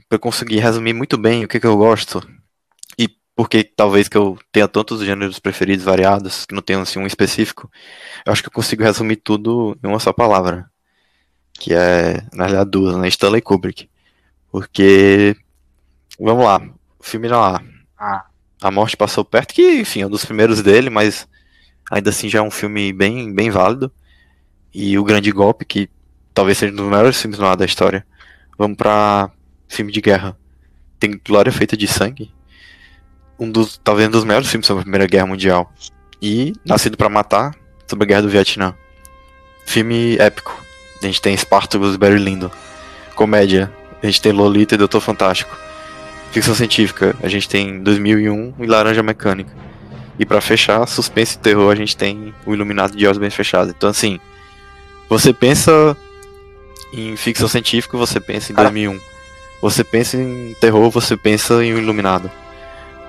pra conseguir resumir muito bem o que, que eu gosto, porque talvez que eu tenha tantos gêneros preferidos variados, que não tenham assim um específico, eu acho que eu consigo resumir tudo em uma só palavra. Que é, na realidade, duas, né? Stanley Kubrick. Porque, vamos lá, o filme lá, ah. A Morte Passou Perto, que, enfim, é um dos primeiros dele, mas ainda assim já é um filme bem, bem válido. E O Grande Golpe, que talvez seja um dos melhores filmes lá da história. Vamos pra filme de guerra. Tem Glória Feita de Sangue, um dos, talvez um dos melhores filmes sobre a Primeira Guerra Mundial. E Nascido para Matar, sobre a Guerra do Vietnã. Filme épico. A gente tem Spartacus Barry Lyndon. Comédia. A gente tem Lolita e Doutor Fantástico. Ficção científica. A gente tem 2001 e Laranja Mecânica. E para fechar, suspense e terror, a gente tem o Iluminado de Olhos Bem Fechados. Então, assim, você pensa em ficção científica, você pensa em 2001. Você pensa em terror, você pensa em o Iluminado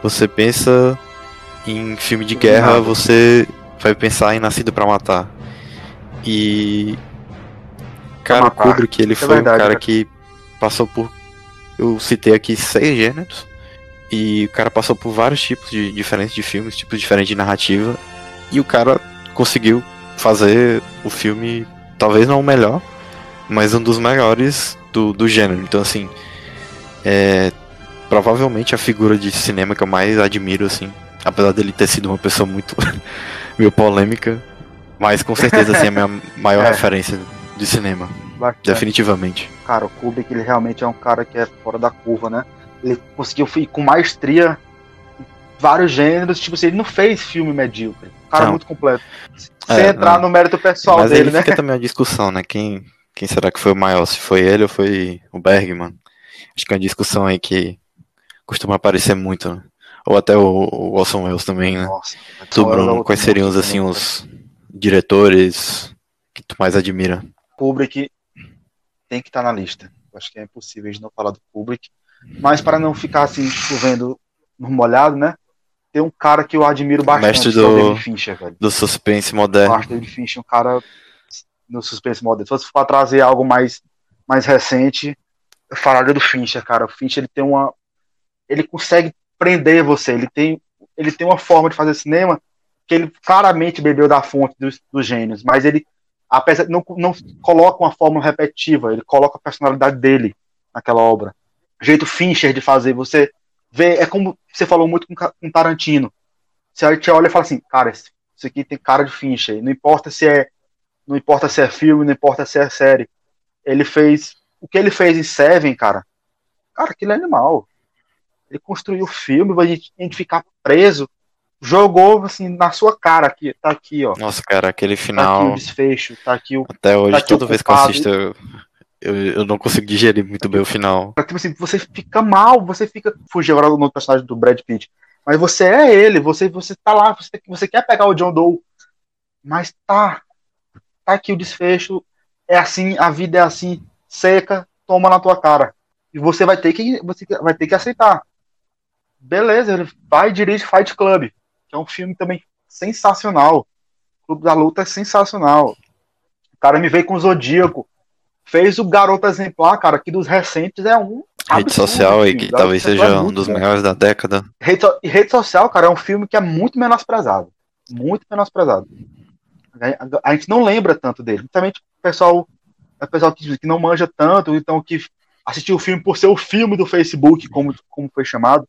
você pensa em filme de guerra, você vai pensar em Nascido para Matar. E cara, o Kubrick, ele é foi verdade, um cara, que passou por eu citei aqui seis gêneros e o cara passou por vários tipos de diferentes de filmes, tipos diferentes de narrativa e o cara conseguiu fazer o filme talvez não o melhor, mas um dos melhores do, do gênero. Então assim, é, provavelmente a figura de cinema que eu mais admiro, assim. Apesar dele ter sido uma pessoa muito meio polêmica. Mas com certeza, assim, é a minha maior é. referência de cinema. Bacana. Definitivamente. Cara, o Kubrick, ele realmente é um cara que é fora da curva, né? Ele conseguiu ir com maestria vários gêneros, tipo assim, ele não fez filme medíocre. Cara é muito completo. Sem é, entrar não. no mérito pessoal Mas dele, né? fica também a discussão, né? Quem, quem será que foi o maior? Se foi ele ou foi o Bergman? Acho que é uma discussão aí que costuma aparecer muito, né? Ou até o, o Orson Welles também, né? Nossa, Bruno, quais seriam assim, os diretores que tu mais admira? Kubrick tem que estar tá na lista. Acho que é impossível a gente não falar do Kubrick. Mas para não ficar assim, tipo, vendo no molhado, né? Tem um cara que eu admiro bastante, Mestre do, é o David Fincher, velho. Do suspense moderno. O David Fincher, um cara no suspense moderno. Se fosse para trazer algo mais, mais recente, eu falaria do Fincher, cara. O Fincher, ele tem uma... Ele consegue prender você. Ele tem, ele tem uma forma de fazer cinema que ele claramente bebeu da fonte dos, dos gênios, mas ele apesar não, não coloca uma fórmula repetitiva, ele coloca a personalidade dele naquela obra. O jeito Fincher de fazer, você vê, é como você falou muito com, com Tarantino. Você olha e fala assim, cara, isso aqui tem cara de Fincher. Não importa se é, não importa se é filme, não importa se é série. Ele fez o que ele fez em Seven, cara. Cara, aquilo é animal. Ele construiu o filme, a gente, a gente ficar preso. Jogou assim na sua cara aqui, tá aqui, ó. Nossa, cara, aquele final. Tá aqui o desfecho, tá aqui o. Até hoje, tá toda vez que eu assisto, eu, eu, eu, não consigo digerir muito bem o final. Tipo assim, você fica mal, você fica. Fugir agora do personagem do Brad Pitt. Mas você é ele, você, você tá lá, você, você quer pegar o John Doe. Mas tá. Tá aqui o desfecho. É assim, a vida é assim, seca, toma na tua cara. E você vai ter que, você vai ter que aceitar. Beleza, ele vai e dirige Fight Club, que é um filme também sensacional. O Clube da Luta é sensacional. O cara me veio com o Zodíaco. Fez o Garoto Exemplar, cara, que dos recentes é um. Rede social aí, que talvez seja é um dos melhores da década. Rede, Rede Social, cara, é um filme que é muito menosprezado. Muito menosprezado. A, a gente não lembra tanto dele. Principalmente o pessoal, o pessoal que, que não manja tanto, então que assistiu o filme por ser o filme do Facebook, como, como foi chamado.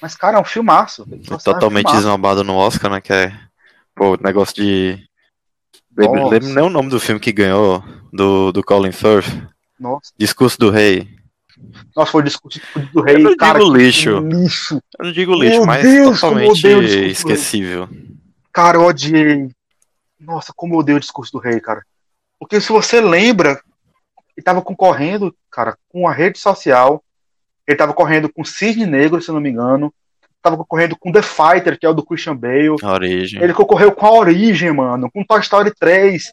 Mas, cara, é um filmaço. Foi totalmente é um esnobado no Oscar, né? Que é o negócio de. Lembro, lembro nem o nome do filme que ganhou, do, do Colin Firth. Nossa. Discurso do Rei. Nossa, foi o discurso do rei. Eu não cara, digo lixo. lixo. Eu não digo lixo, Meu mas Deus, totalmente esquecível. Cara, eu odiei. Nossa, como eu odeio o discurso do rei, cara. Porque se você lembra, ele tava concorrendo, cara, com a rede social ele estava correndo com Cisne Negro, se eu não me engano. Tava concorrendo com The Fighter, que é o do Christian Bale. A origem. Ele concorreu com a Origem, mano. Com Toy Story 3.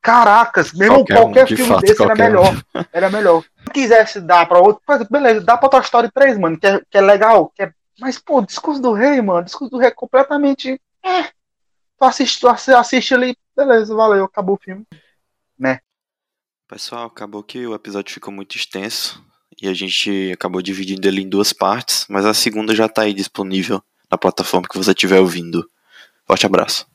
Caracas, mesmo qualquer, qualquer um, de filme fato, desse era melhor. Um. Era melhor. Se quisesse dar pra outro, beleza, dá pra Toy Story 3, mano, que é, que é legal. Que é... Mas, pô, discurso do rei, mano, discurso do rei é completamente. É. Tu assiste, tu assiste ali, beleza, valeu, acabou o filme. Né? Pessoal, acabou que o episódio ficou muito extenso e a gente acabou dividindo ele em duas partes, mas a segunda já está aí disponível na plataforma que você estiver ouvindo. Forte abraço.